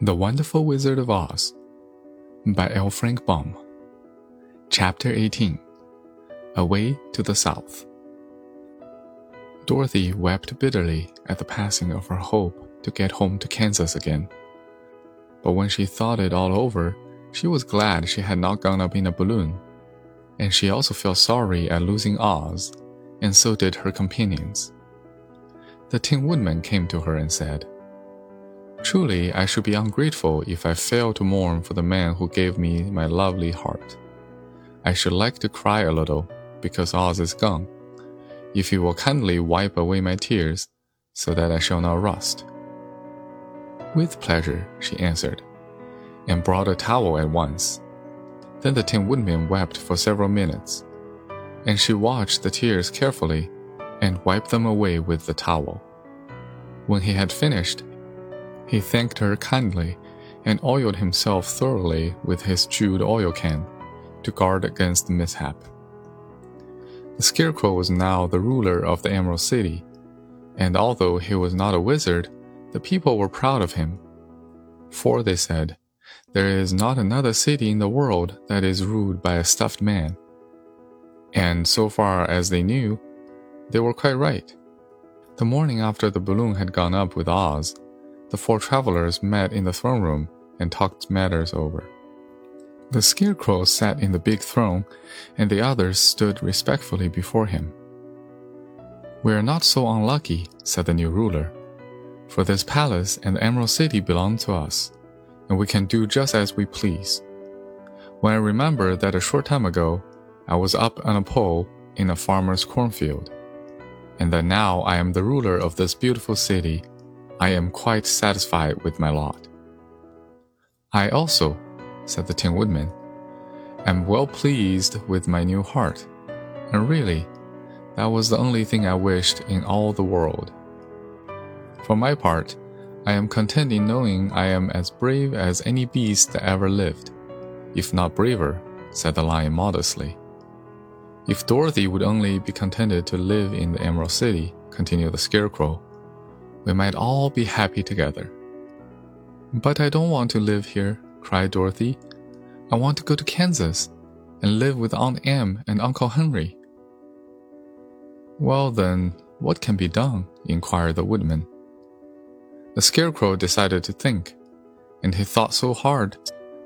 The Wonderful Wizard of Oz by L. Frank Baum. Chapter 18 Away to the South. Dorothy wept bitterly at the passing of her hope to get home to Kansas again. But when she thought it all over, she was glad she had not gone up in a balloon. And she also felt sorry at losing Oz, and so did her companions. The Tin Woodman came to her and said, Truly, I should be ungrateful if I fail to mourn for the man who gave me my lovely heart. I should like to cry a little, because Oz is gone, if you will kindly wipe away my tears, so that I shall not rust. With pleasure, she answered, and brought a towel at once. Then the Tin Woodman wept for several minutes, and she watched the tears carefully and wiped them away with the towel. When he had finished, he thanked her kindly and oiled himself thoroughly with his jewed oil can to guard against mishap. The Scarecrow was now the ruler of the Emerald City, and although he was not a wizard, the people were proud of him. For they said, There is not another city in the world that is ruled by a stuffed man. And so far as they knew, they were quite right. The morning after the balloon had gone up with Oz, the four travelers met in the throne room and talked matters over. The Scarecrow sat in the big throne, and the others stood respectfully before him. We are not so unlucky, said the new ruler, for this palace and the Emerald City belong to us, and we can do just as we please. When I remember that a short time ago I was up on a pole in a farmer's cornfield, and that now I am the ruler of this beautiful city I am quite satisfied with my lot. I also, said the Tin Woodman, am well pleased with my new heart, and really, that was the only thing I wished in all the world. For my part, I am content in knowing I am as brave as any beast that ever lived, if not braver, said the Lion modestly. If Dorothy would only be contented to live in the Emerald City, continued the Scarecrow, we might all be happy together. But I don't want to live here, cried Dorothy. I want to go to Kansas and live with Aunt Em and Uncle Henry. Well, then, what can be done? inquired the woodman. The scarecrow decided to think, and he thought so hard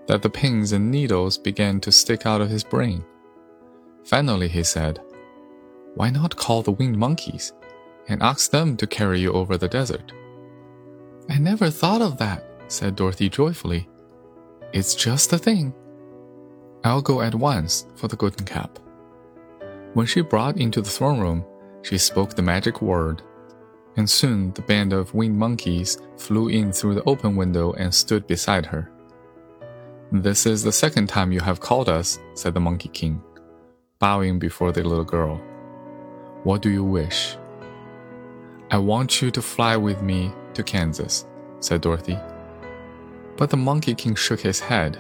that the pins and needles began to stick out of his brain. Finally, he said, Why not call the winged monkeys? And ask them to carry you over the desert. I never thought of that, said Dorothy joyfully. It's just the thing. I'll go at once for the golden cap. When she brought into the throne room, she spoke the magic word, and soon the band of winged monkeys flew in through the open window and stood beside her. This is the second time you have called us, said the Monkey King, bowing before the little girl. What do you wish? I want you to fly with me to Kansas, said Dorothy. But the Monkey King shook his head.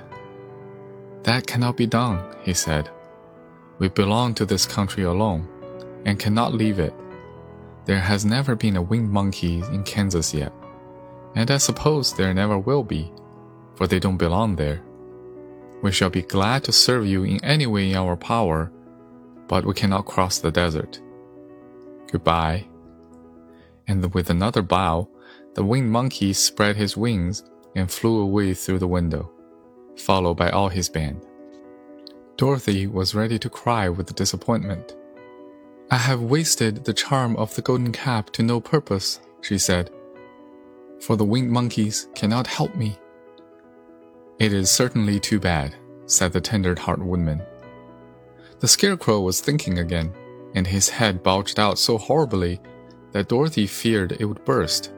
That cannot be done, he said. We belong to this country alone and cannot leave it. There has never been a winged monkey in Kansas yet, and I suppose there never will be, for they don't belong there. We shall be glad to serve you in any way in our power, but we cannot cross the desert. Goodbye and with another bow, the winged monkey spread his wings and flew away through the window, followed by all his band. Dorothy was ready to cry with disappointment. I have wasted the charm of the golden cap to no purpose, she said, for the winged monkeys cannot help me. It is certainly too bad, said the tender-hearted woodman. The scarecrow was thinking again, and his head bulged out so horribly that Dorothy feared it would burst.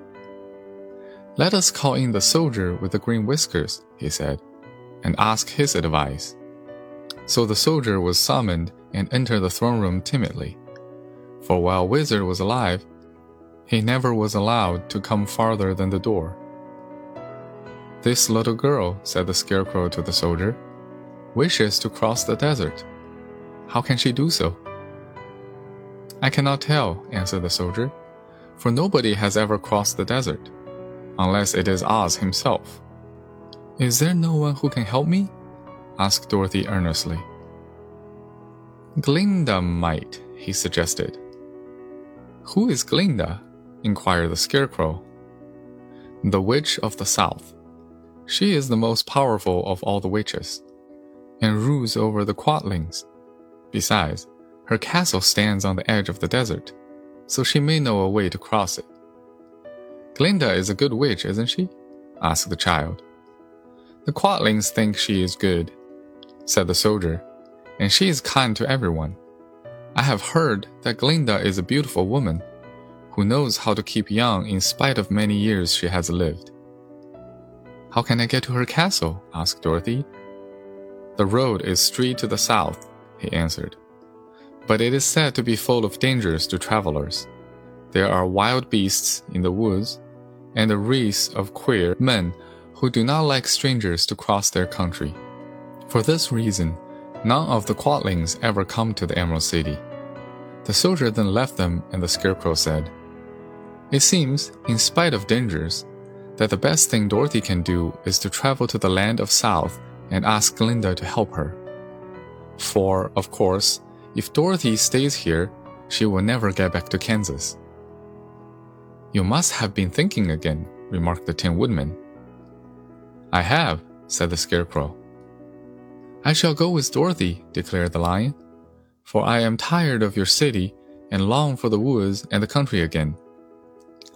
Let us call in the soldier with the green whiskers, he said, and ask his advice. So the soldier was summoned and entered the throne room timidly. For while Wizard was alive, he never was allowed to come farther than the door. This little girl, said the scarecrow to the soldier, wishes to cross the desert. How can she do so? I cannot tell, answered the soldier for nobody has ever crossed the desert, unless it is Oz himself. Is there no one who can help me? asked Dorothy earnestly. Glinda might, he suggested. Who is Glinda? inquired the Scarecrow. The Witch of the South. She is the most powerful of all the witches, and rules over the Quadlings. Besides, her castle stands on the edge of the desert, so she may know a way to cross it. Glinda is a good witch, isn't she? asked the child. The Quadlings think she is good, said the soldier, and she is kind to everyone. I have heard that Glinda is a beautiful woman who knows how to keep young in spite of many years she has lived. How can I get to her castle? asked Dorothy. The road is straight to the south, he answered. But it is said to be full of dangers to travelers. There are wild beasts in the woods, and a race of queer men who do not like strangers to cross their country. For this reason, none of the Quadlings ever come to the Emerald City. The soldier then left them, and the Scarecrow said, It seems, in spite of dangers, that the best thing Dorothy can do is to travel to the land of South and ask Glinda to help her. For, of course, if Dorothy stays here, she will never get back to Kansas. You must have been thinking again, remarked the Tin Woodman. I have, said the Scarecrow. I shall go with Dorothy, declared the Lion, for I am tired of your city and long for the woods and the country again.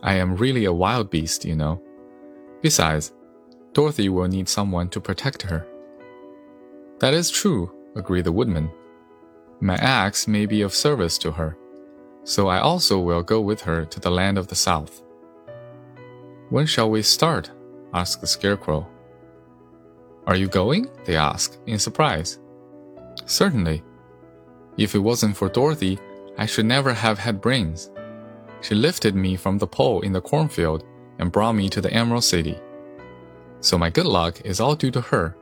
I am really a wild beast, you know. Besides, Dorothy will need someone to protect her. That is true, agreed the Woodman. My axe may be of service to her, so I also will go with her to the land of the South. When shall we start? asked the Scarecrow. Are you going? they asked, in surprise. Certainly. If it wasn't for Dorothy, I should never have had brains. She lifted me from the pole in the cornfield and brought me to the Emerald City. So my good luck is all due to her,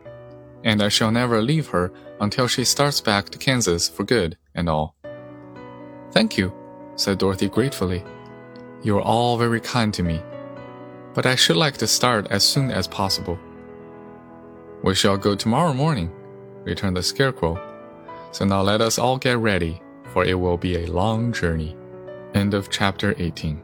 and I shall never leave her until she starts back to Kansas for good and all. Thank you, said Dorothy gratefully. You are all very kind to me, but I should like to start as soon as possible. We shall go tomorrow morning, returned the Scarecrow. So now let us all get ready, for it will be a long journey. End of chapter 18.